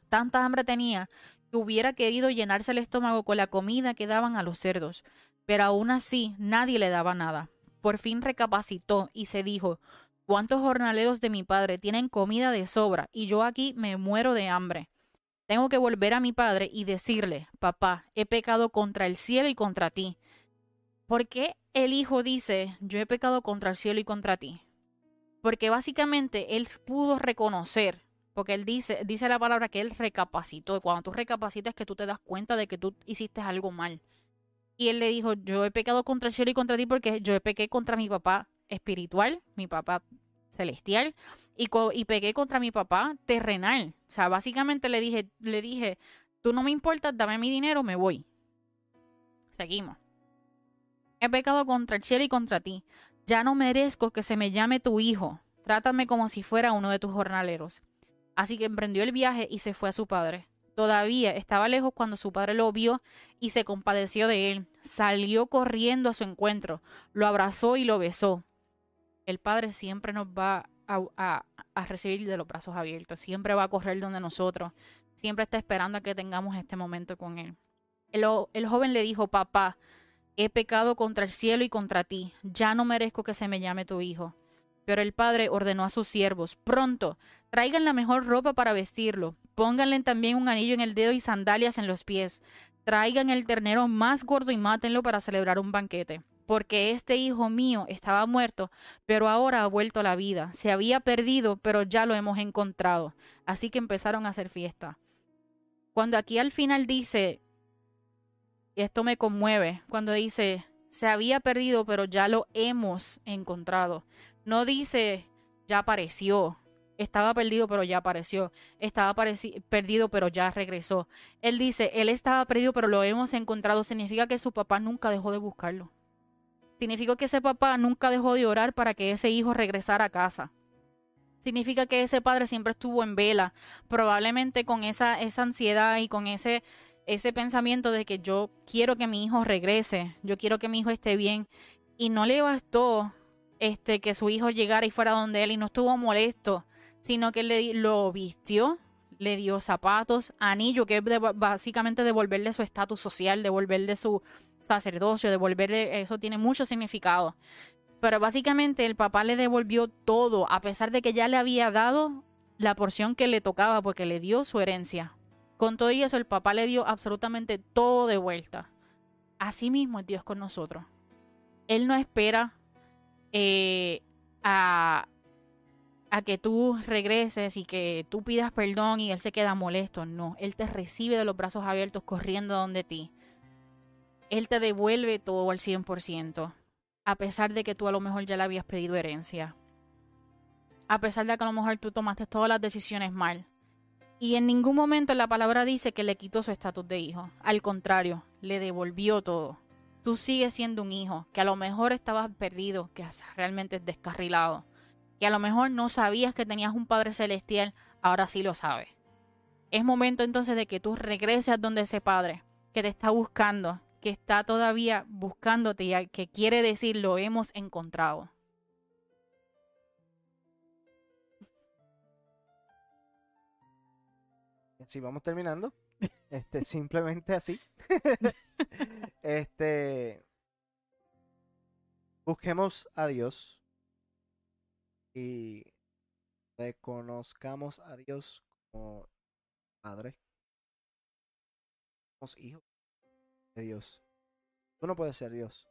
Tanta hambre tenía que hubiera querido llenarse el estómago con la comida que daban a los cerdos, pero aún así nadie le daba nada. Por fin recapacitó y se dijo, ¿cuántos jornaleros de mi padre tienen comida de sobra y yo aquí me muero de hambre? Tengo que volver a mi padre y decirle, papá, he pecado contra el cielo y contra ti. ¿Por qué el hijo dice, yo he pecado contra el cielo y contra ti? Porque básicamente él pudo reconocer, porque él dice, dice la palabra que él recapacitó. Cuando tú recapacitas que tú te das cuenta de que tú hiciste algo mal. Y él le dijo, yo he pecado contra el cielo y contra ti porque yo pequé contra mi papá espiritual, mi papá celestial, y, y pequé contra mi papá terrenal. O sea, básicamente le dije, le dije, tú no me importas, dame mi dinero, me voy. Seguimos. He pecado contra el cielo y contra ti. Ya no merezco que se me llame tu hijo. Trátame como si fuera uno de tus jornaleros. Así que emprendió el viaje y se fue a su padre. Todavía estaba lejos cuando su padre lo vio y se compadeció de él. Salió corriendo a su encuentro, lo abrazó y lo besó. El padre siempre nos va a, recibir de los brazos abiertos, siempre va a correr donde nosotros, siempre está esperando a que tengamos este momento con él. el joven le dijo, papá, he pecado contra el cielo y contra ti, ya no merezco que se me llame tu hijo. Pero el padre ordenó a sus siervos, pronto, traigan la mejor ropa para vestirlo, pónganle también un anillo en el dedo y sandalias en los pies, traigan el ternero más gordo y mátenlo para celebrar un banquete. Porque este hijo mío estaba muerto, pero ahora ha vuelto a la vida. Se había perdido, pero ya lo hemos encontrado. Así que empezaron a hacer fiesta. Cuando aquí al final dice, y esto me conmueve, cuando dice, se había perdido, pero ya lo hemos encontrado. No dice, ya apareció. Estaba perdido, pero ya apareció. Estaba perdido, pero ya regresó. Él dice, él estaba perdido, pero lo hemos encontrado. Significa que su papá nunca dejó de buscarlo. Significa que ese papá nunca dejó de orar para que ese hijo regresara a casa. Significa que ese padre siempre estuvo en vela, probablemente con esa, esa ansiedad y con ese, ese pensamiento de que yo quiero que mi hijo regrese, yo quiero que mi hijo esté bien. Y no le bastó este, que su hijo llegara y fuera donde él y no estuvo molesto, sino que le, lo vistió, le dio zapatos, anillo, que es básicamente devolverle su estatus social, devolverle su sacerdocio, devolverle, eso tiene mucho significado. Pero básicamente el papá le devolvió todo, a pesar de que ya le había dado la porción que le tocaba, porque le dio su herencia. Con todo eso, el papá le dio absolutamente todo de vuelta. Así mismo es Dios con nosotros. Él no espera eh, a, a que tú regreses y que tú pidas perdón y él se queda molesto. No, él te recibe de los brazos abiertos corriendo donde ti. Él te devuelve todo al 100%, a pesar de que tú a lo mejor ya le habías pedido herencia. A pesar de que a lo mejor tú tomaste todas las decisiones mal. Y en ningún momento la palabra dice que le quitó su estatus de hijo. Al contrario, le devolvió todo tú sigues siendo un hijo, que a lo mejor estabas perdido, que realmente descarrilado, que a lo mejor no sabías que tenías un Padre Celestial, ahora sí lo sabes. Es momento entonces de que tú regreses a donde ese Padre, que te está buscando, que está todavía buscándote y que quiere decir lo hemos encontrado. Si vamos terminando. Este, simplemente así. este. Busquemos a Dios y reconozcamos a Dios como Padre. Somos hijos de Dios. Tú no puedes ser Dios.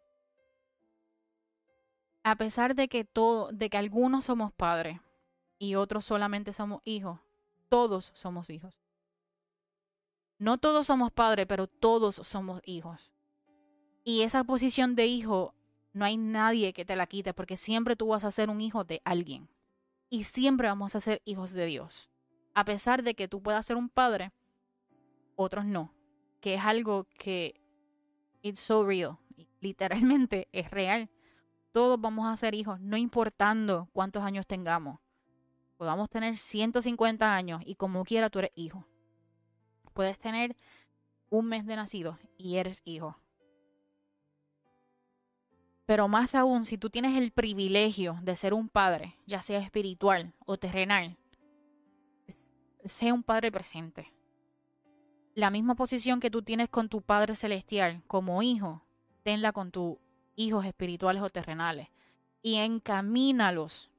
A pesar de que todo, de que algunos somos padres y otros solamente somos hijos, todos somos hijos. No todos somos padres, pero todos somos hijos. Y esa posición de hijo, no hay nadie que te la quite, porque siempre tú vas a ser un hijo de alguien. Y siempre vamos a ser hijos de Dios. A pesar de que tú puedas ser un padre, otros no. Que es algo que it's so real. Literalmente es real. Todos vamos a ser hijos, no importando cuántos años tengamos. Podamos tener 150 años y como quiera tú eres hijo puedes tener un mes de nacido y eres hijo. Pero más aún, si tú tienes el privilegio de ser un padre, ya sea espiritual o terrenal, sea un padre presente. La misma posición que tú tienes con tu Padre Celestial como hijo, tenla con tus hijos espirituales o terrenales. Y encamínalos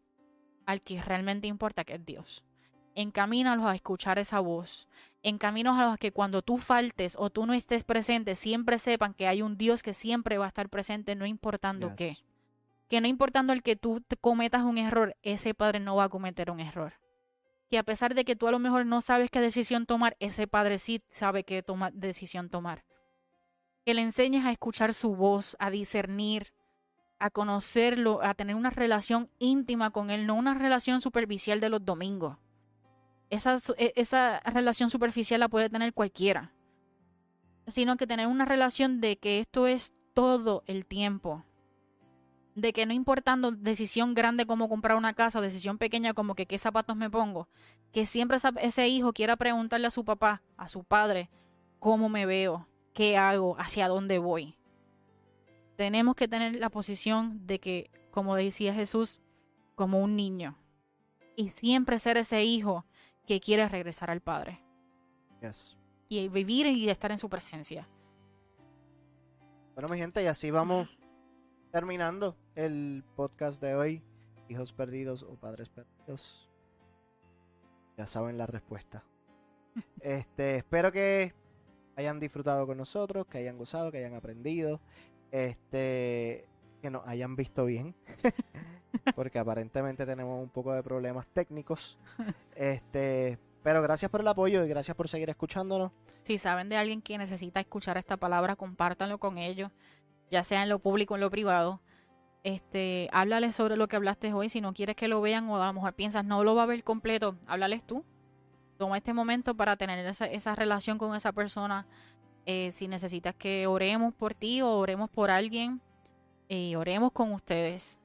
al que realmente importa, que es Dios. Encamínalos a escuchar esa voz. Encamínalos a que cuando tú faltes o tú no estés presente, siempre sepan que hay un Dios que siempre va a estar presente, no importando qué. Que no importando el que tú cometas un error, ese padre no va a cometer un error que a pesar de que tú a lo mejor no sabes qué decisión tomar, ese padre sí sabe qué toma, decisión tomar. Que le enseñes a escuchar su voz, a discernir, a conocerlo, a tener una relación íntima con él, no una relación superficial de los domingos. Esa, e, esa relación superficial la puede tener cualquiera, sino que tener una relación de que esto es todo el tiempo, de que no importando decisión grande como comprar una casa, decisión pequeña como que qué zapatos me pongo, que siempre ese hijo quiera preguntarle a su papá, a su padre, cómo me veo, qué hago, hacia dónde voy. Tenemos que tener la posición de que, como decía Jesús, como un niño. Y siempre ser ese hijo que quiere regresar al Padre. Y vivir y estar en su presencia. Bueno, mi gente, y así vamos terminando el podcast de hoy. Hijos perdidos o padres perdidos. Ya saben la respuesta. Este, espero que hayan disfrutado con nosotros, que hayan gozado, que hayan aprendido, este, que nos hayan visto bien, porque aparentemente tenemos un poco de problemas técnicos. Este, pero gracias por el apoyo y gracias por seguir escuchándonos. Si saben de alguien que necesita escuchar esta palabra, compártanlo con ellos ya sea en lo público o en lo privado. Este, háblales sobre lo que hablaste hoy. Si no quieres que lo vean o a lo mejor piensas no lo va a ver completo, háblales tú. Toma este momento para tener esa, relación con esa persona. Eh, si necesitas que oremos por ti o oremos por alguien, eh, oremos con ustedes.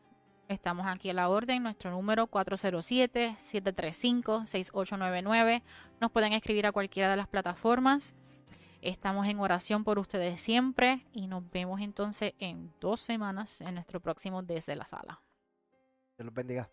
Estamos aquí a la orden, nuestro número 407-735-6899. Nos pueden escribir a cualquiera de las plataformas. Estamos en oración por ustedes siempre y nos vemos entonces en dos semanas en nuestro próximo Desde la Sala. Dios los bendiga.